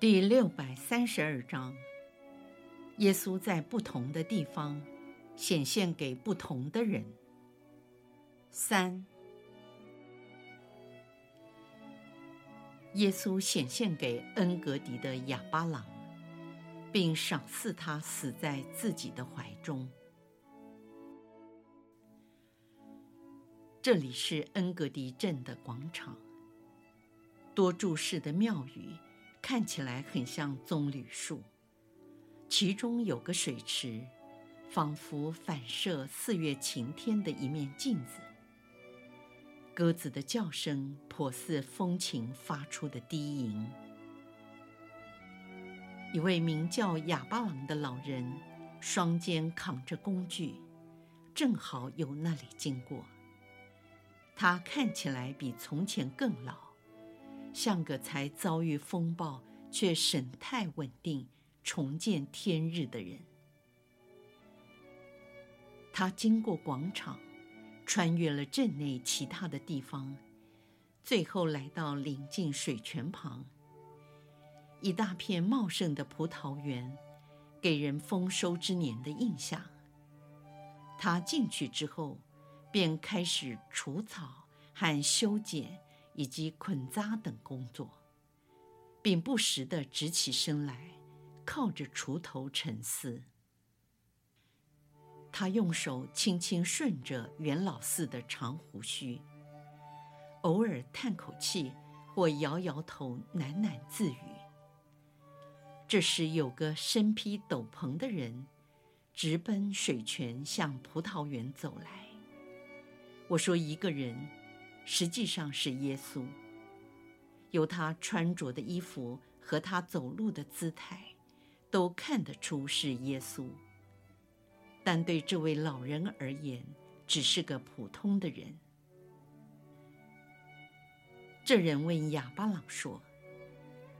第六百三十二章，耶稣在不同的地方显现给不同的人。三，耶稣显现给恩格迪的哑巴郎，并赏赐他死在自己的怀中。这里是恩格迪镇的广场，多柱式的庙宇。看起来很像棕榈树，其中有个水池，仿佛反射四月晴天的一面镜子。鸽子的叫声颇似风琴发出的低吟。一位名叫哑巴郎的老人，双肩扛着工具，正好由那里经过。他看起来比从前更老。像个才遭遇风暴却神态稳定、重见天日的人。他经过广场，穿越了镇内其他的地方，最后来到临近水泉旁。一大片茂盛的葡萄园，给人丰收之年的印象。他进去之后，便开始除草和修剪。以及捆扎等工作，并不时地直起身来，靠着锄头沉思。他用手轻轻顺着袁老四的长胡须，偶尔叹口气或摇摇头，喃喃自语。这时，有个身披斗篷的人直奔水泉，向葡萄园走来。我说：“一个人。”实际上是耶稣，由他穿着的衣服和他走路的姿态，都看得出是耶稣。但对这位老人而言，只是个普通的人。这人问亚巴郎说：“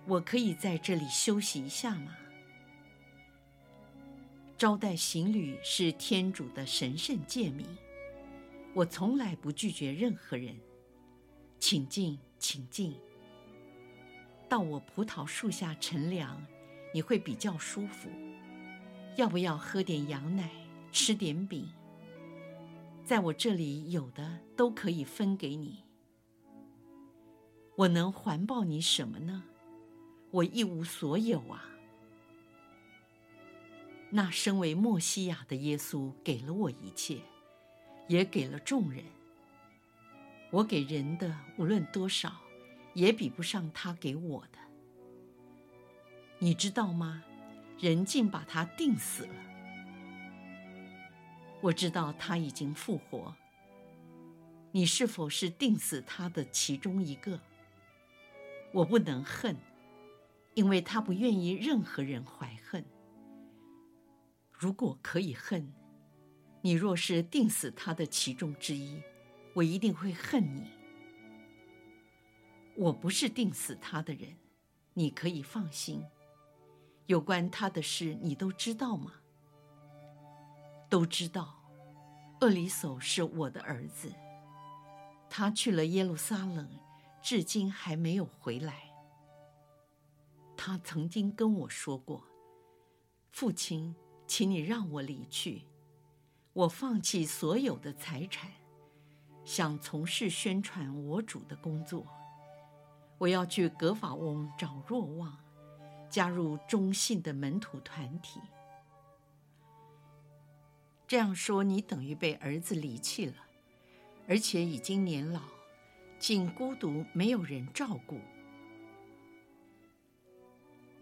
我可以在这里休息一下吗？”招待行旅是天主的神圣诫命，我从来不拒绝任何人。请进，请进。到我葡萄树下乘凉，你会比较舒服。要不要喝点羊奶，吃点饼？在我这里有的都可以分给你。我能环抱你什么呢？我一无所有啊。那身为莫西亚的耶稣给了我一切，也给了众人。我给人的无论多少，也比不上他给我的。你知道吗？人竟把他定死了。我知道他已经复活。你是否是定死他的其中一个？我不能恨，因为他不愿意任何人怀恨。如果可以恨，你若是定死他的其中之一。我一定会恨你。我不是定死他的人，你可以放心。有关他的事，你都知道吗？都知道。厄里叟是我的儿子，他去了耶路撒冷，至今还没有回来。他曾经跟我说过：“父亲，请你让我离去，我放弃所有的财产。”想从事宣传我主的工作，我要去格法翁找若望，加入中信的门徒团体。这样说，你等于被儿子离弃了，而且已经年老，竟孤独，没有人照顾。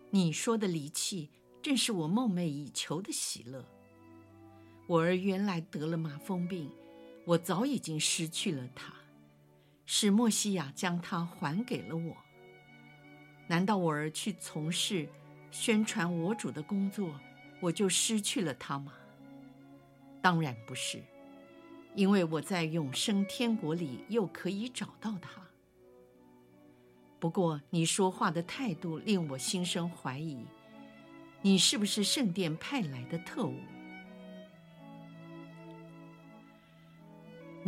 你说的离弃，正是我梦寐以求的喜乐。我儿原来得了麻风病。我早已经失去了他，是莫西亚将他还给了我。难道我儿去从事宣传我主的工作，我就失去了他吗？当然不是，因为我在永生天国里又可以找到他。不过你说话的态度令我心生怀疑，你是不是圣殿派来的特务？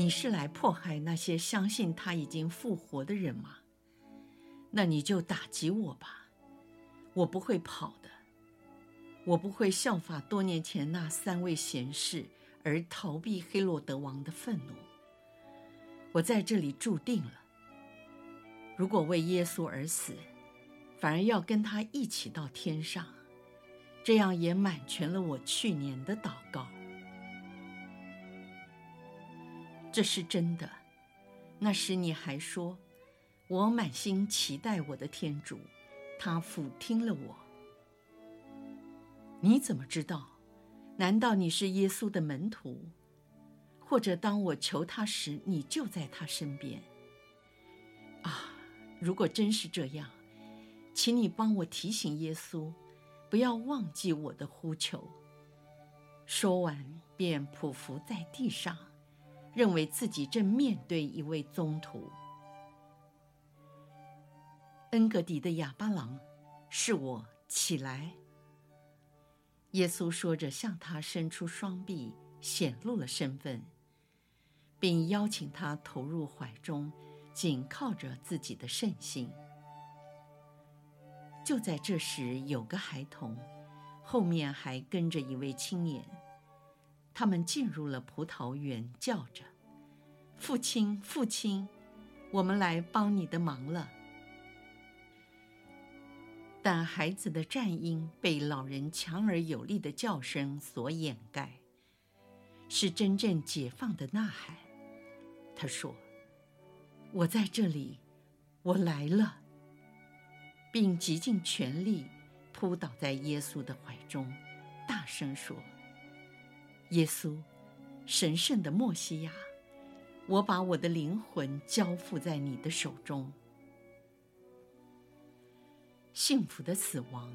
你是来迫害那些相信他已经复活的人吗？那你就打击我吧，我不会跑的，我不会效法多年前那三位贤士而逃避黑落德王的愤怒。我在这里注定了，如果为耶稣而死，反而要跟他一起到天上，这样也满全了我去年的祷告。这是真的。那时你还说，我满心期待我的天主，他俯听了我。你怎么知道？难道你是耶稣的门徒？或者当我求他时，你就在他身边？啊，如果真是这样，请你帮我提醒耶稣，不要忘记我的呼求。说完，便匍匐在地上。认为自己正面对一位宗徒，恩格迪的哑巴郎，是我，起来。耶稣说着，向他伸出双臂，显露了身份，并邀请他投入怀中，紧靠着自己的圣心。就在这时，有个孩童，后面还跟着一位青年。他们进入了葡萄园，叫着：“父亲，父亲，我们来帮你的忙了。”但孩子的战音被老人强而有力的叫声所掩盖，是真正解放的呐喊。他说：“我在这里，我来了。”并极尽全力扑倒在耶稣的怀中，大声说。耶稣，神圣的默西亚，我把我的灵魂交付在你的手中。幸福的死亡，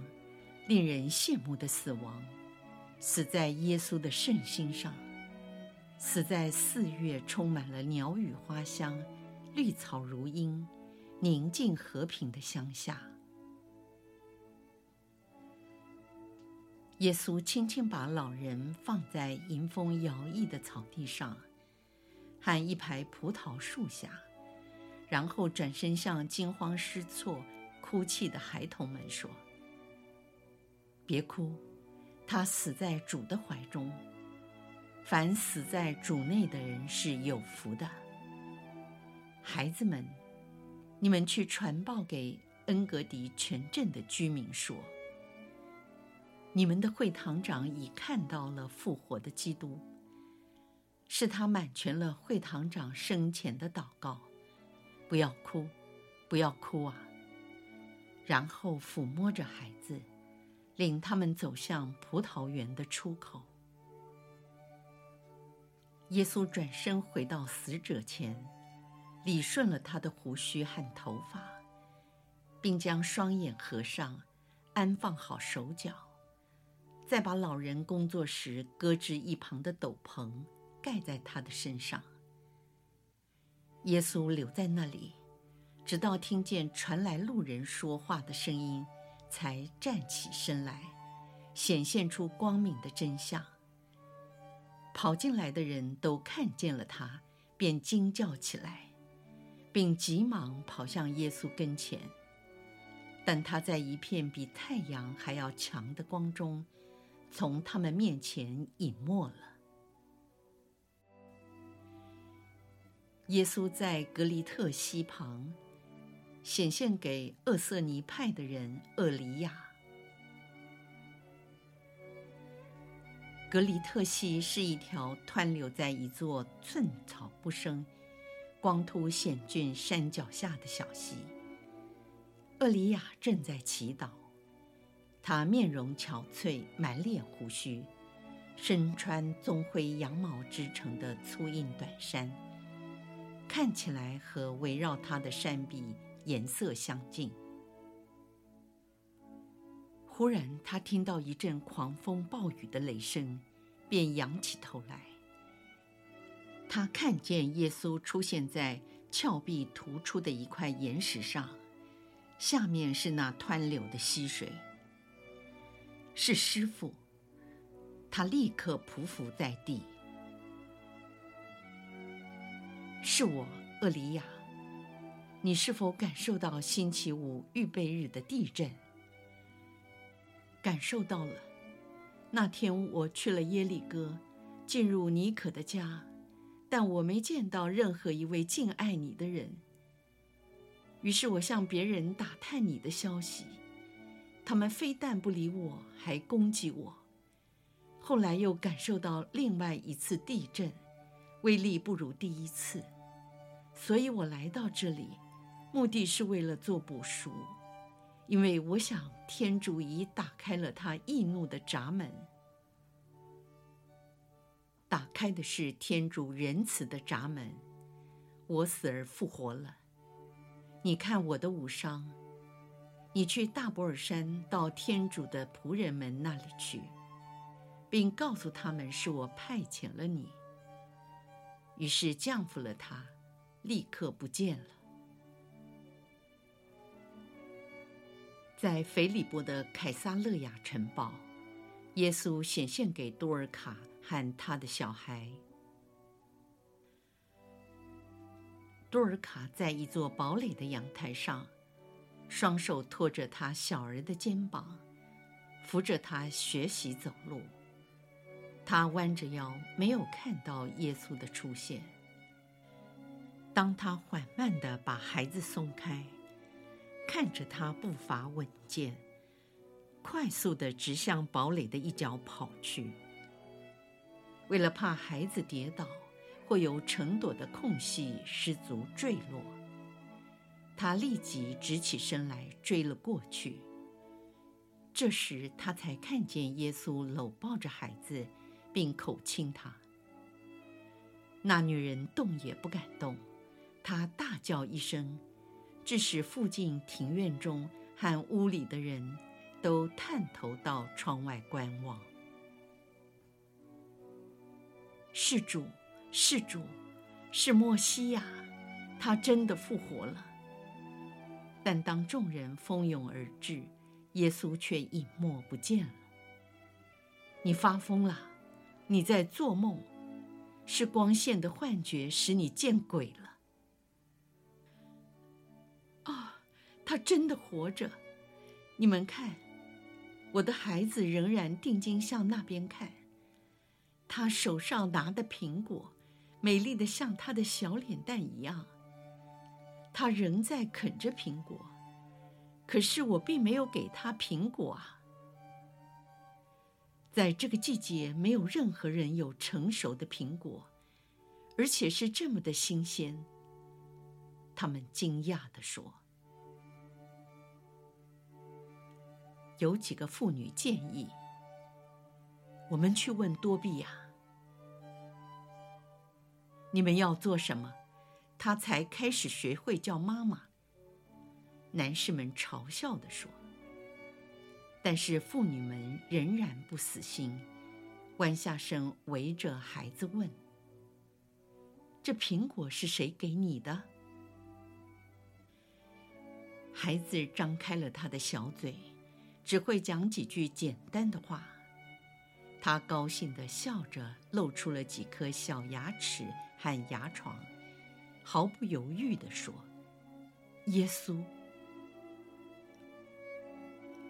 令人羡慕的死亡，死在耶稣的圣心上，死在四月充满了鸟语花香、绿草如茵、宁静和平的乡下。耶稣轻轻把老人放在迎风摇曳的草地上，和一排葡萄树下，然后转身向惊慌失措、哭泣的孩童们说：“别哭，他死在主的怀中。凡死在主内的人是有福的。孩子们，你们去传报给恩格迪全镇的居民说。”你们的会堂长已看到了复活的基督，是他满全了会堂长生前的祷告。不要哭，不要哭啊！然后抚摸着孩子，领他们走向葡萄园的出口。耶稣转身回到死者前，理顺了他的胡须和头发，并将双眼合上，安放好手脚。再把老人工作时搁置一旁的斗篷盖在他的身上。耶稣留在那里，直到听见传来路人说话的声音，才站起身来，显现出光明的真相。跑进来的人都看见了他，便惊叫起来，并急忙跑向耶稣跟前。但他在一片比太阳还要强的光中。从他们面前隐没了。耶稣在格里特溪旁显现给厄瑟尼派的人厄里亚。格里特溪是一条湍流在一座寸草不生、光秃险峻山脚下的小溪。厄里亚正在祈祷。他面容憔悴，满脸胡须，身穿棕灰羊毛织成的粗硬短衫，看起来和围绕他的山壁颜色相近。忽然，他听到一阵狂风暴雨的雷声，便仰起头来。他看见耶稣出现在峭壁突出的一块岩石上，下面是那湍流的溪水。是师傅。他立刻匍匐在地。是我，厄里亚。你是否感受到星期五预备日的地震？感受到了。那天我去了耶利哥，进入尼可的家，但我没见到任何一位敬爱你的人。于是我向别人打探你的消息，他们非但不理我，还攻击我。后来又感受到另外一次地震，威力不如第一次，所以我来到这里，目的是为了做补赎。因为我想，天主已打开了他易怒的闸门，打开的是天主仁慈的闸门。我死而复活了，你看我的武伤。你去大博尔山，到天主的仆人们那里去，并告诉他们是我派遣了你。于是降服了他，立刻不见了。在腓利波的凯撒勒雅城堡，耶稣显现给多尔卡和他的小孩。多尔卡在一座堡垒的阳台上，双手托着他小儿的肩膀，扶着他学习走路。他弯着腰，没有看到耶稣的出现。当他缓慢地把孩子松开。看着他步伐稳健，快速地直向堡垒的一角跑去。为了怕孩子跌倒或有成朵的空隙失足坠落，他立即直起身来追了过去。这时他才看见耶稣搂抱着孩子，并口亲他。那女人动也不敢动，她大叫一声。致使附近庭院中和屋里的人都探头到窗外观望。是主，是主，是莫西亚，他真的复活了。但当众人蜂拥而至，耶稣却隐没不见了。你发疯了，你在做梦，是光线的幻觉使你见鬼了。啊他真的活着，你们看，我的孩子仍然定睛向那边看。他手上拿的苹果，美丽的像他的小脸蛋一样。他仍在啃着苹果，可是我并没有给他苹果啊。在这个季节，没有任何人有成熟的苹果，而且是这么的新鲜。他们惊讶地说。有几个妇女建议：“我们去问多比亚，你们要做什么？他才开始学会叫妈妈。”男士们嘲笑地说。但是妇女们仍然不死心，弯下身围着孩子问：“这苹果是谁给你的？”孩子张开了他的小嘴。只会讲几句简单的话，他高兴地笑着，露出了几颗小牙齿和牙床，毫不犹豫地说：“耶稣。”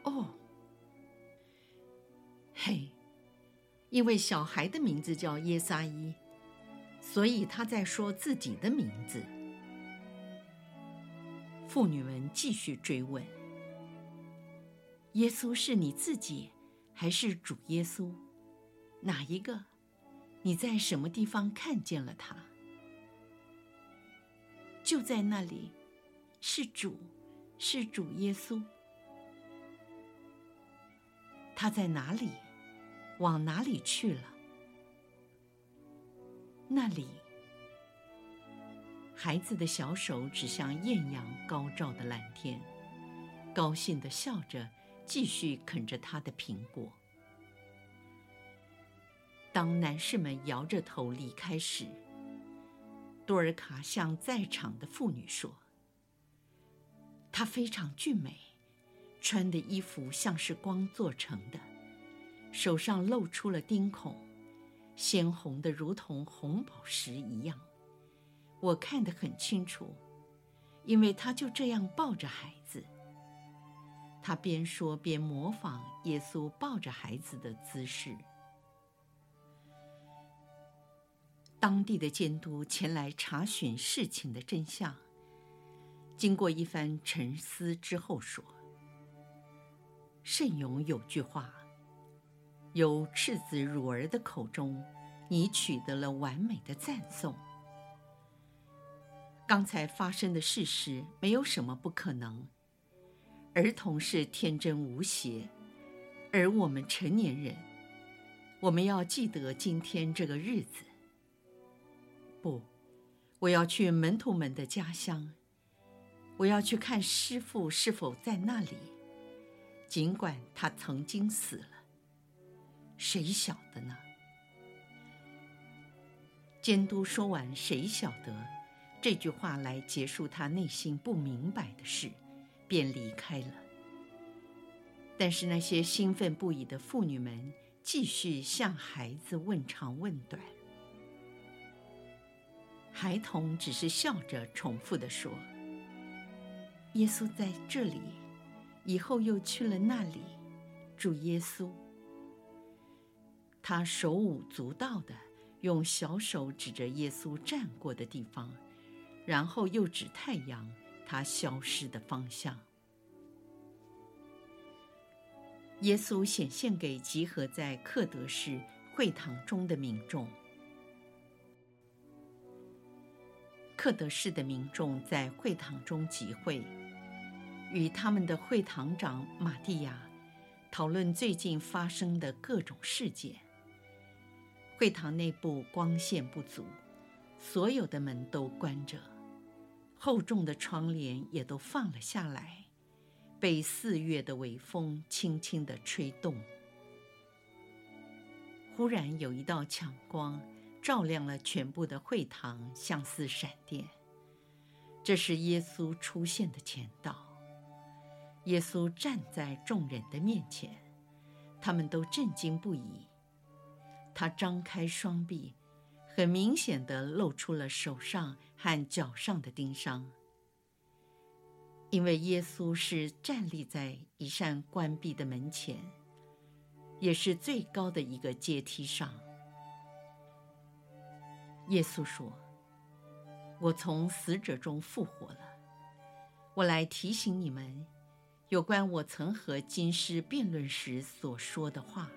哦，嘿，因为小孩的名字叫耶撒伊，所以他在说自己的名字。妇女们继续追问。耶稣是你自己，还是主耶稣？哪一个？你在什么地方看见了他？就在那里，是主，是主耶稣。他在哪里？往哪里去了？那里。孩子的小手指向艳阳高照的蓝天，高兴地笑着。继续啃着他的苹果。当男士们摇着头离开时，多尔卡向在场的妇女说：“她非常俊美，穿的衣服像是光做成的，手上露出了钉孔，鲜红的如同红宝石一样。我看得很清楚，因为她就这样抱着孩子。她边说边模仿耶稣抱着孩子的姿势。”当地的监督前来查询事情的真相，经过一番沉思之后说：“慎勇有句话，由赤子乳儿的口中，你取得了完美的赞颂。刚才发生的事实没有什么不可能。儿童是天真无邪，而我们成年人，我们要记得今天这个日子。”不，我要去门徒们的家乡。我要去看师父是否在那里，尽管他曾经死了。谁晓得呢？监督说完“谁晓得”这句话来结束他内心不明白的事，便离开了。但是那些兴奋不已的妇女们继续向孩子问长问短。孩童只是笑着重复地说：“耶稣在这里，以后又去了那里。主耶稣。”他手舞足蹈地用小手指着耶稣站过的地方，然后又指太阳，他消失的方向。耶稣显现给集合在克德市会堂中的民众。克德市的民众在会堂中集会，与他们的会堂长马蒂亚讨论最近发生的各种事件。会堂内部光线不足，所有的门都关着，厚重的窗帘也都放了下来，被四月的微风轻轻地吹动。忽然有一道强光。照亮了全部的会堂，像似闪电。这是耶稣出现的前兆。耶稣站在众人的面前，他们都震惊不已。他张开双臂，很明显地露出了手上和脚上的钉伤。因为耶稣是站立在一扇关闭的门前，也是最高的一个阶梯上。耶稣说：“我从死者中复活了。我来提醒你们，有关我曾和经师辩论时所说的话，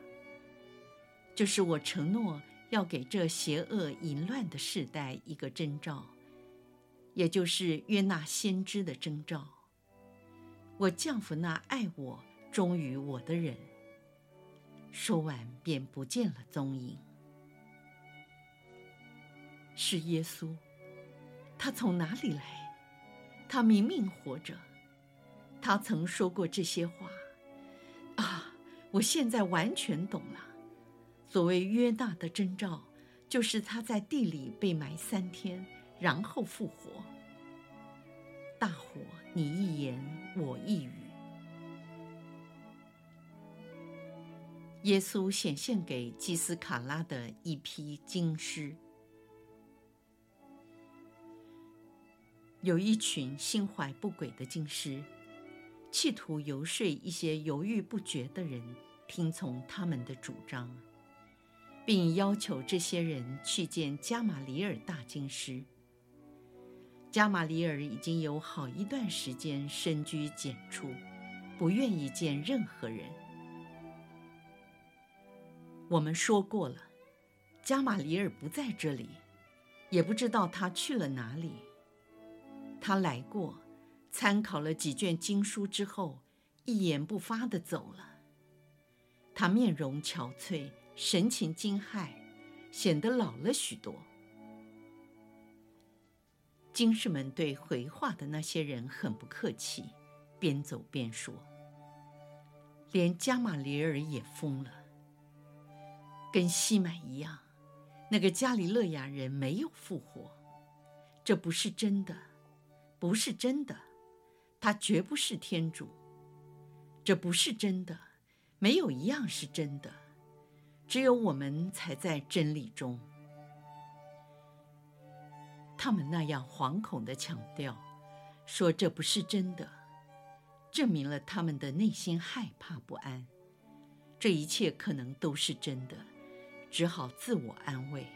就是我承诺要给这邪恶淫乱的世代一个征兆，也就是约纳先知的征兆。我降服那爱我、忠于我的人。”说完，便不见了踪影。是耶稣，他从哪里来？他明明活着，他曾说过这些话。啊，我现在完全懂了。所谓约纳的征兆，就是他在地里被埋三天，然后复活。大伙，你一言我一语。耶稣显现给基斯卡拉的一批经师。有一群心怀不轨的经师，企图游说一些犹豫不决的人听从他们的主张，并要求这些人去见加玛里尔大经师。加玛里尔已经有好一段时间深居简出，不愿意见任何人。我们说过了，加玛里尔不在这里，也不知道他去了哪里。他来过，参考了几卷经书之后，一言不发地走了。他面容憔悴，神情惊骇，显得老了许多。经师们对回话的那些人很不客气，边走边说：“连加玛里尔也疯了，跟西满一样，那个加里勒亚人没有复活，这不是真的，不是真的，他绝不是天主，这不是真的，没有一样是真的，只有我们才在真理中。他们那样惶恐地强调，说这不是真的。证明了他们的内心害怕不安，这一切可能都是真的，只好自我安慰。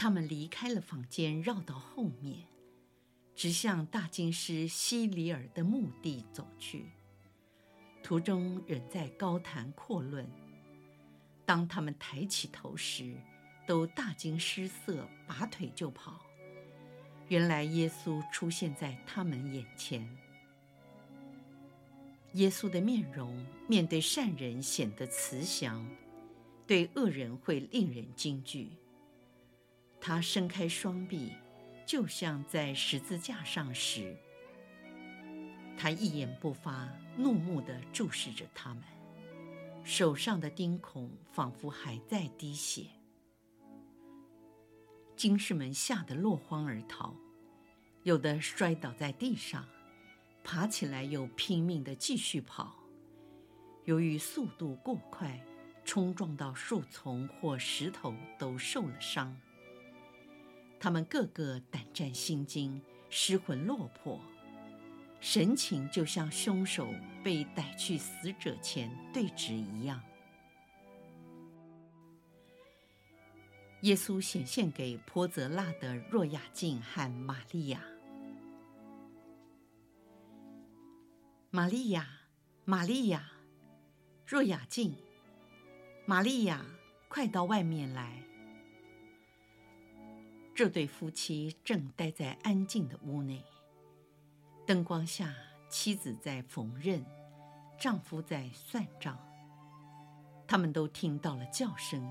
他们离开了房间，绕到后面，直向大经师希里尔的墓地走去。途中仍在高谈阔论。当他们抬起头时，都大惊失色，拔腿就跑。原来耶稣出现在他们眼前。耶稣的面容面对善人显得慈祥，对恶人会令人惊惧。他伸开双臂，就像在十字架上时。他一言不发，怒目地注视着他们，手上的钉孔仿佛还在滴血。经士们吓得落荒而逃，有的摔倒在地上，爬起来又拼命地继续跑。由于速度过快，冲撞到树丛或石头都受了伤。他们个个胆战心惊，失魂落魄，神情就像凶手被逮去死者前对峙一样。耶稣显现给波泽纳的若雅敬和玛利亚。玛利亚，玛利亚，若雅敬，玛利亚，快到外面来。这对夫妻正待在安静的屋内，灯光下，妻子在缝纫，丈夫在算账。他们都听到了叫声。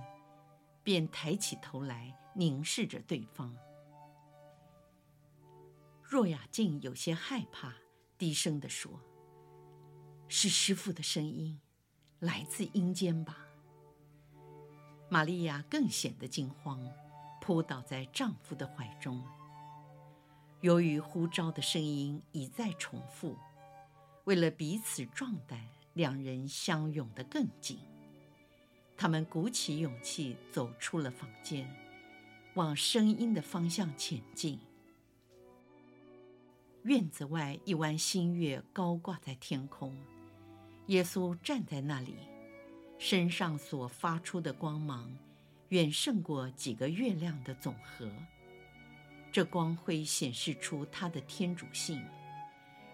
便抬起头来凝视着对方。若雅静有些害怕，低声地说：“是师父的声音，来自阴间吧？”玛利亚更显得惊慌，扑倒在丈夫的怀中。由于呼召的声音一再重复，为了彼此壮胆，两人相拥得更紧。他们鼓起勇气走出了房间，往声音的方向前进。院子外一弯新月高挂在天空，耶稣站在那里，身上所发出的光芒远胜过几个月亮的总和。这光辉显示出他的天主性，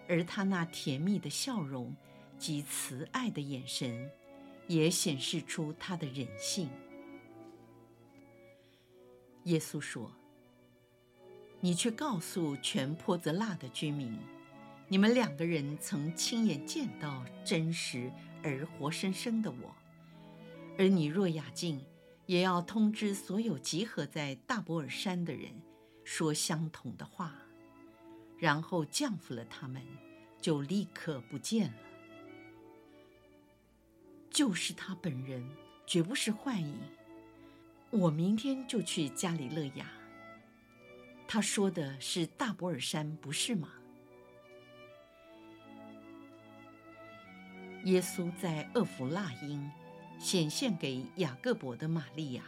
而他那甜蜜的笑容及慈爱的眼神。也显示出他的人性。耶稣说：“你去告诉全坡泽纳的居民，你们两个人曾亲眼见到真实而活生生的我。而你若雅敬，也要通知所有集合在大博尔山的人，说相同的话，然后降服了他们，就立刻不见了。”就是他本人，绝不是幻影。我明天就去加里勒亚。他说的是大博尔山，不是吗？耶稣在厄弗拉因显现给雅各伯的玛利亚。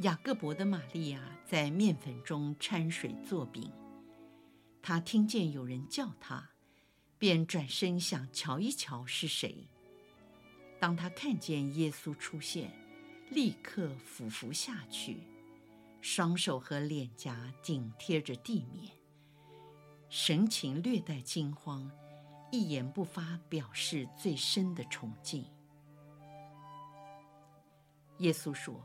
雅各伯的玛利亚在面粉中掺水做饼。他听见有人叫他。便转身想瞧一瞧是谁。当他看见耶稣出现，立刻俯伏下去，双手和脸颊紧贴着地面，神情略带惊慌，一言不发，表示最深的崇敬。耶稣说：“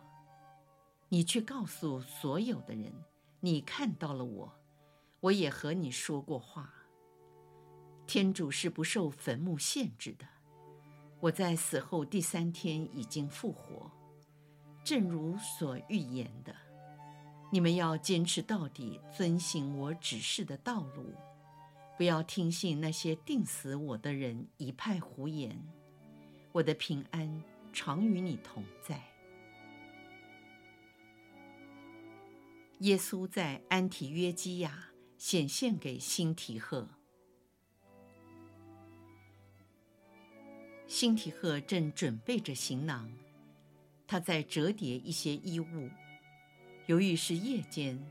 你去告诉所有的人，你看到了我，我也和你说过话。”天主是不受坟墓限制的。我在死后第三天已经复活，正如所预言的。你们要坚持到底，遵行我指示的道路，不要听信那些定死我的人一派胡言。我的平安常与你同在。耶稣在安提约基亚显现给辛提赫。辛提赫正准备着行囊，他在折叠一些衣物。由于是夜间，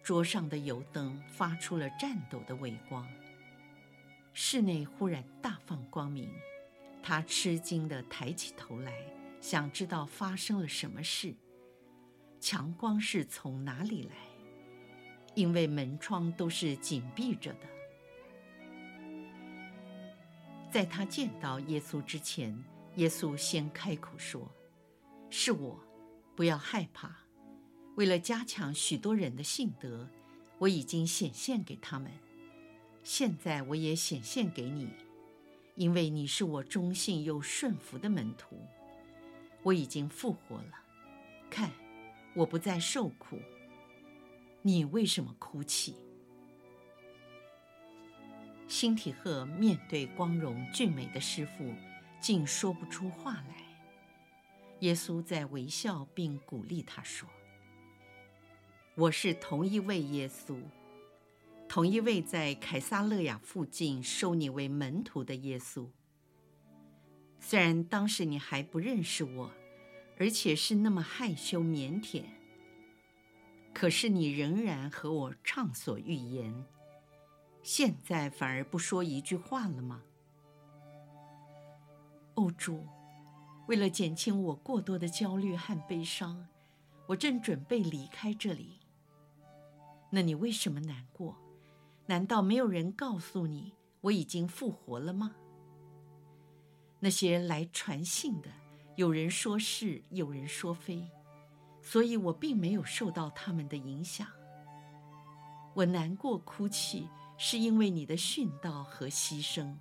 桌上的油灯发出了颤抖的微光。室内忽然大放光明，他吃惊地抬起头来，想知道发生了什么事。强光是从哪里来？因为门窗都是紧闭着的。在他见到耶稣之前，耶稣先开口说：“是我，不要害怕。为了加强许多人的信德，我已经显现给他们。现在我也显现给你，因为你是我忠信又顺服的门徒。我已经复活了，看。”我不再受苦，你为什么哭泣？辛提赫面对光荣俊美的师父，竟说不出话来。耶稣在微笑并鼓励他说：“我是同一位耶稣，同一位在凯撒勒雅附近收你为门徒的耶稣。虽然当时你还不认识我。”而且是那么害羞腼腆，可是你仍然和我畅所欲言，现在反而不说一句话了吗？哦，主，为了减轻我过多的焦虑和悲伤，我正准备离开这里。那你为什么难过？难道没有人告诉你我已经复活了吗？那些来传信的。有人说是，有人说非，所以我并没有受到他们的影响。我难过哭泣，是因为你的殉道和牺牲。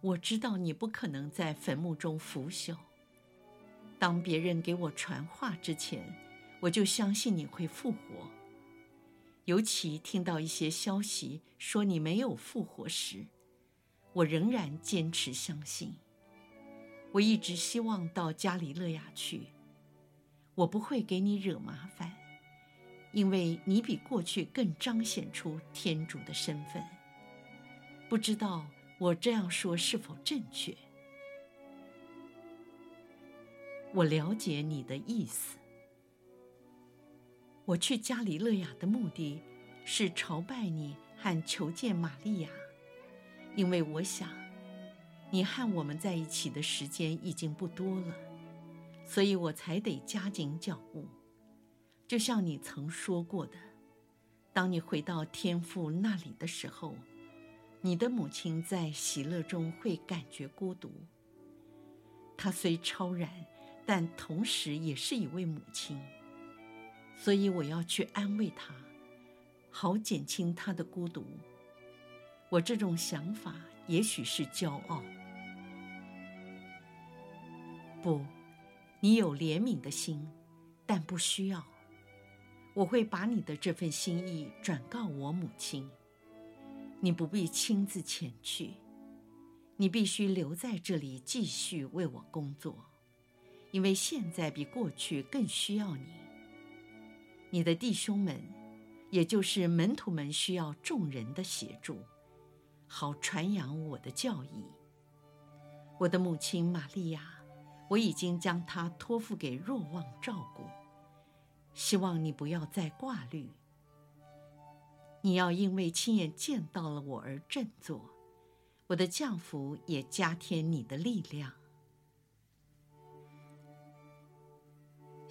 我知道你不可能在坟墓中腐朽。当别人给我传话之前，我就相信你会复活。尤其听到一些消息说你没有复活时，我仍然坚持相信。我一直希望到加里勒亚去，我不会给你惹麻烦，因为你比过去更彰显出天主的身份。不知道我这样说是否正确？我了解你的意思。我去加里勒亚的目的是朝拜你和求见玛利亚，因为我想。你和我们在一起的时间已经不多了，所以我才得加紧脚步。就像你曾说过的，当你回到天父那里的时候，你的母亲在喜乐中会感觉孤独。她虽超然，但同时也是一位母亲，所以我要去安慰她，好减轻她的孤独。我这种想法也许是骄傲。不，你有怜悯的心，但不需要。我会把你的这份心意转告我母亲。你不必亲自前去，你必须留在这里继续为我工作，因为现在比过去更需要你。你的弟兄们，也就是门徒们，需要众人的协助，好传扬我的教义。我的母亲玛利亚。我已经将她托付给若望照顾，希望你不要再挂虑。你要因为亲眼见到了我而振作，我的降福也加添你的力量。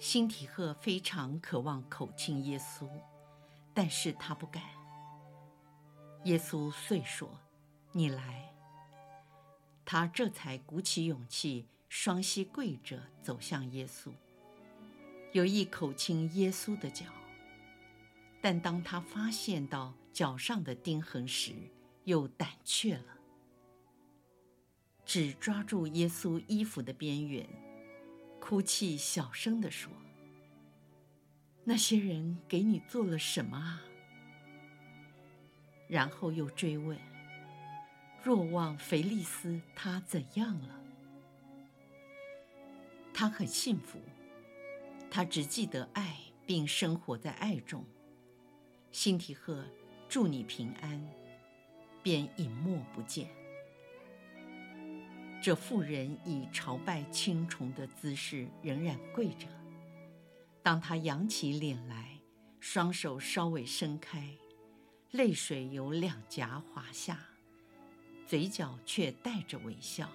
辛提赫非常渴望口亲耶稣，但是他不敢。耶稣遂说：“你来。”他这才鼓起勇气。双膝跪着走向耶稣，有意口亲耶稣的脚，但当他发现到脚上的钉痕时，又胆怯了，只抓住耶稣衣服的边缘，哭泣小声地说：“那些人给你做了什么啊？”然后又追问：“若望腓利斯他怎样了？”他很幸福，他只记得爱，并生活在爱中。辛提赫，祝你平安，便隐没不见。这妇人以朝拜青虫的姿势仍然跪着。当她扬起脸来，双手稍微伸开，泪水由两颊滑下，嘴角却带着微笑。